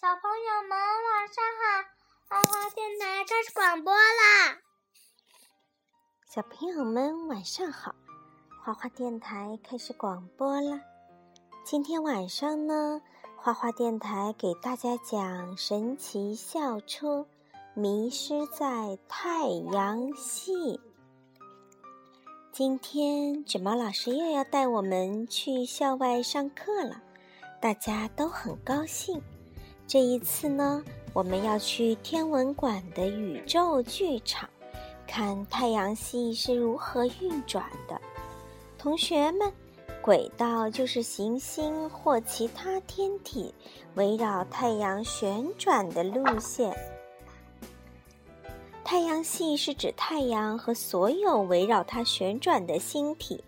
小朋友们晚上好，花花电台开始广播啦！小朋友们晚上好，花花电台开始广播了。今天晚上呢，花花电台给大家讲《神奇校车迷失在太阳系》。今天卷毛老师又要带我们去校外上课了，大家都很高兴。这一次呢，我们要去天文馆的宇宙剧场，看太阳系是如何运转的。同学们，轨道就是行星或其他天体围绕太阳旋转的路线。太阳系是指太阳和所有围绕它旋转的星体。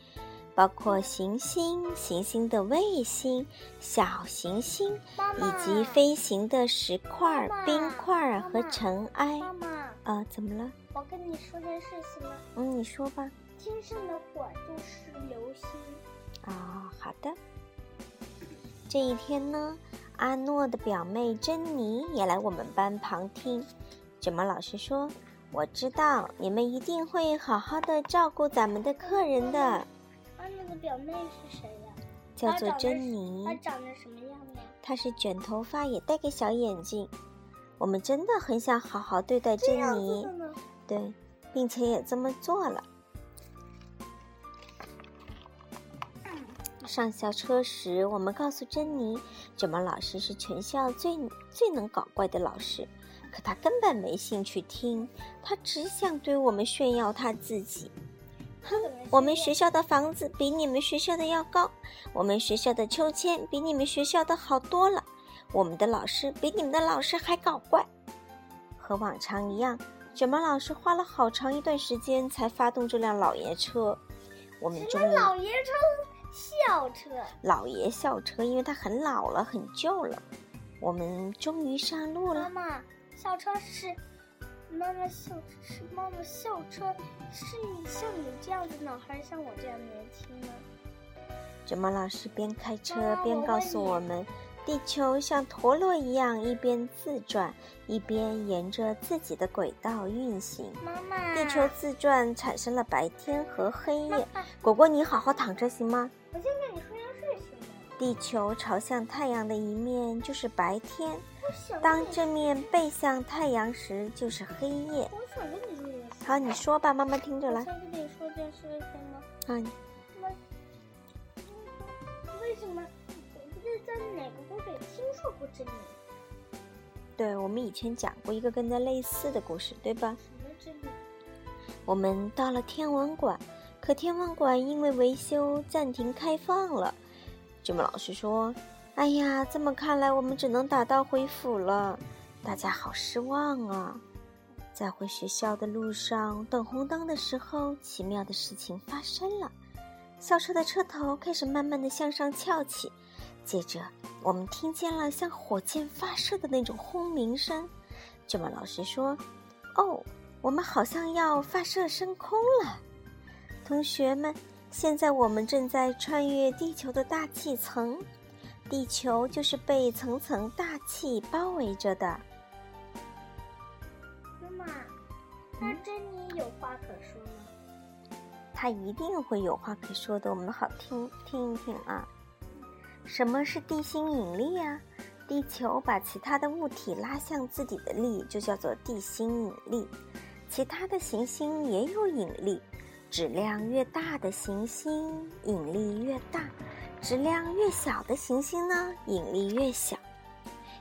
包括行星、行星的卫星、小行星，以及飞行的石块、冰块和尘埃。妈妈，啊，怎么了？我跟你说件事情。嗯，你说吧。天上的火就是流星。啊，好的。这一天呢，阿诺的表妹珍妮也来我们班旁听。卷毛老师说：“我知道你们一定会好好的照顾咱们的客人的。”的表妹是谁呀？叫做珍妮。她长得什么样呀？她是卷头发，也戴个小眼镜。我们真的很想好好对待珍妮，对，并且也这么做了。上校车时，我们告诉珍妮，卷毛老师是全校最最能搞怪的老师，可他根本没兴趣听，他只想对我们炫耀他自己。哼，我们学校的房子比你们学校的要高，我们学校的秋千比你们学校的好多了，我们的老师比你们的老师还搞怪。和往常一样，卷毛老师花了好长一段时间才发动这辆老爷车。我们终于老爷车校车，老爷校车，因为它很老了，很旧了。我们终于上路了。妈妈，校车是。妈妈校车，妈妈校车是你像你这样子呢，还是像我这样年轻呢？卷毛老师边开车边告诉我们，地球像陀螺一样，一边自转，一边沿着自己的轨道运行。妈妈，地球自转产生了白天和黑夜。果果，你好好躺着行吗？我先跟你说件事行吗？地球朝向太阳的一面就是白天。当正面背向太阳时，就是黑夜。我想跟你说件事。好，你说吧，妈妈听着来。我想跟你说件事情吗？啊。为什么？我不是在哪个故事里听说过这里？对，我们以前讲过一个跟它类似的故事，对吧？什么？我们到了天文馆，可天文馆因为维修暂停开放了。这么老师说。哎呀，这么看来，我们只能打道回府了。大家好失望啊！在回学校的路上，等红灯的时候，奇妙的事情发生了。校车的车头开始慢慢的向上翘起，接着我们听见了像火箭发射的那种轰鸣声。卷毛老师说：“哦，我们好像要发射升空了。”同学们，现在我们正在穿越地球的大气层。地球就是被层层大气包围着的。妈妈，那珍妮有话可说吗？她一定会有话可说的，我们好听听一听啊。什么是地心引力啊？地球把其他的物体拉向自己的力就叫做地心引力。其他的行星也有引力，质量越大的行星引力越大。质量越小的行星呢，引力越小。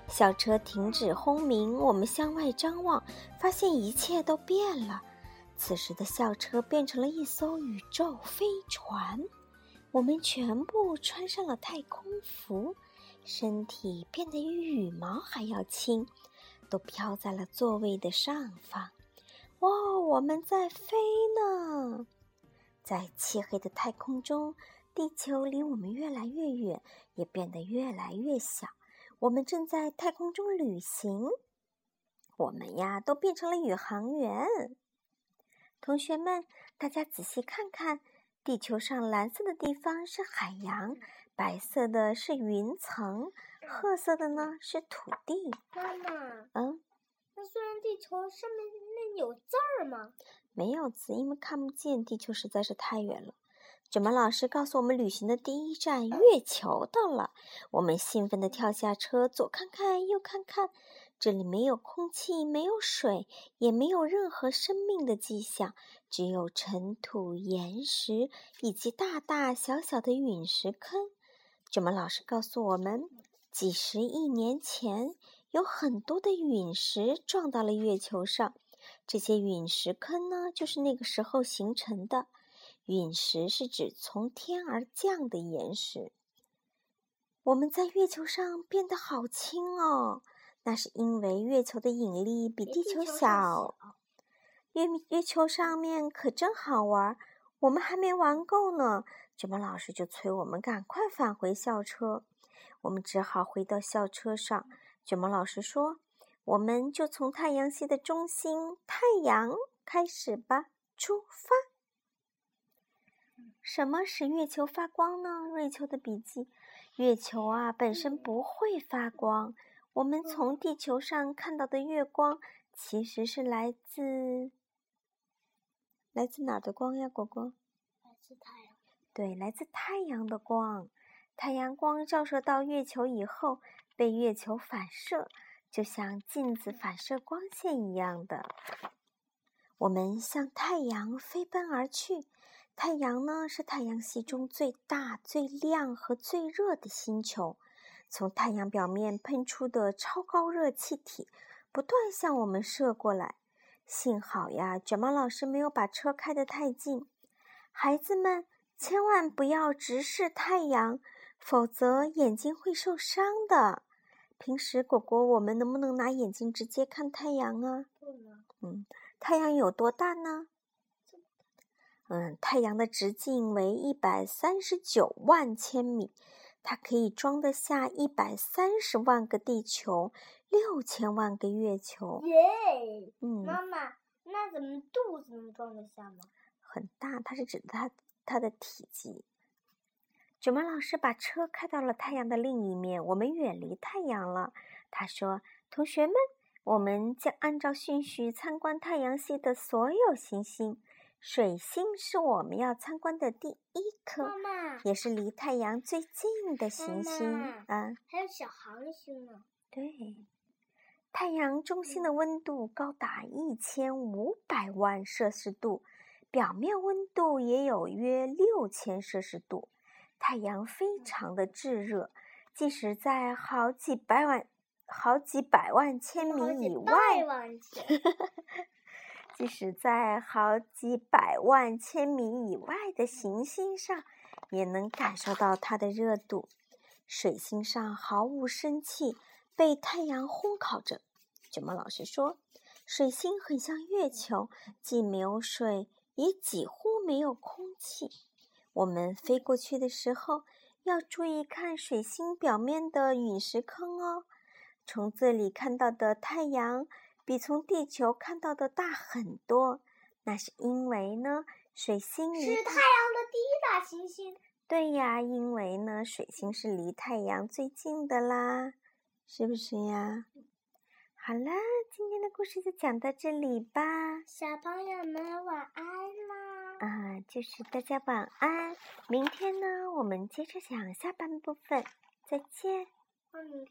校车停止轰鸣，我们向外张望，发现一切都变了。此时的校车变成了一艘宇宙飞船，我们全部穿上了太空服，身体变得比羽毛还要轻，都飘在了座位的上方。哇，我们在飞呢，在漆黑的太空中。地球离我们越来越远，也变得越来越小。我们正在太空中旅行，我们呀都变成了宇航员。同学们，大家仔细看看，地球上蓝色的地方是海洋，白色的是云层，褐色的呢是土地。妈妈，嗯，那虽然地球上面那有字儿吗？没有字，因为看不见，地球实在是太远了。卷毛老师告诉我们，旅行的第一站月球到了。我们兴奋地跳下车，左看看，右看看。这里没有空气，没有水，也没有任何生命的迹象，只有尘土、岩石以及大大小小的陨石坑。卷毛老师告诉我们，几十亿年前，有很多的陨石撞到了月球上。这些陨石坑呢，就是那个时候形成的。陨石是指从天而降的岩石。我们在月球上变得好轻哦，那是因为月球的引力比地球小。月月球上面可真好玩，我们还没玩够呢，卷毛老师就催我们赶快返回校车。我们只好回到校车上。卷毛老师说：“我们就从太阳系的中心太阳开始吧，出发。”什么使月球发光呢？瑞秋的笔记：月球啊，本身不会发光。我们从地球上看到的月光，其实是来自来自哪儿的光呀？果果？来自太阳。对，来自太阳的光。太阳光照射到月球以后，被月球反射，就像镜子反射光线一样的。我们向太阳飞奔而去。太阳呢，是太阳系中最大、最亮和最热的星球。从太阳表面喷出的超高热气体，不断向我们射过来。幸好呀，卷毛老师没有把车开得太近。孩子们，千万不要直视太阳，否则眼睛会受伤的。平时果果，我们能不能拿眼睛直接看太阳啊？嗯，太阳有多大呢？嗯，太阳的直径为一百三十九万千米，它可以装得下一百三十万个地球，六千万个月球。耶！嗯，妈妈，那怎么肚子能装得下吗？很大，它是指的它它的体积。卷毛老师把车开到了太阳的另一面，我们远离太阳了。他说：“同学们，我们将按照顺序参观太阳系的所有行星。”水星是我们要参观的第一颗，也是离太阳最近的行星啊。还有小行星呢。对，太阳中心的温度高达一千五百万摄氏度，表面温度也有约六千摄氏度。太阳非常的炙热，即使在好几百万、好几百万千米以外。即使在好几百万千米以外的行星上，也能感受到它的热度。水星上毫无生气，被太阳烘烤着。卷毛老师说，水星很像月球，既没有水，也几乎没有空气。我们飞过去的时候，要注意看水星表面的陨石坑哦。从这里看到的太阳。比从地球看到的大很多，那是因为呢，水星是太阳的第一大行星。对呀，因为呢，水星是离太阳最近的啦，是不是呀？好啦，今天的故事就讲到这里吧。小朋友们晚安啦！啊，就是大家晚安。明天呢，我们接着讲下半部分。再见。你看。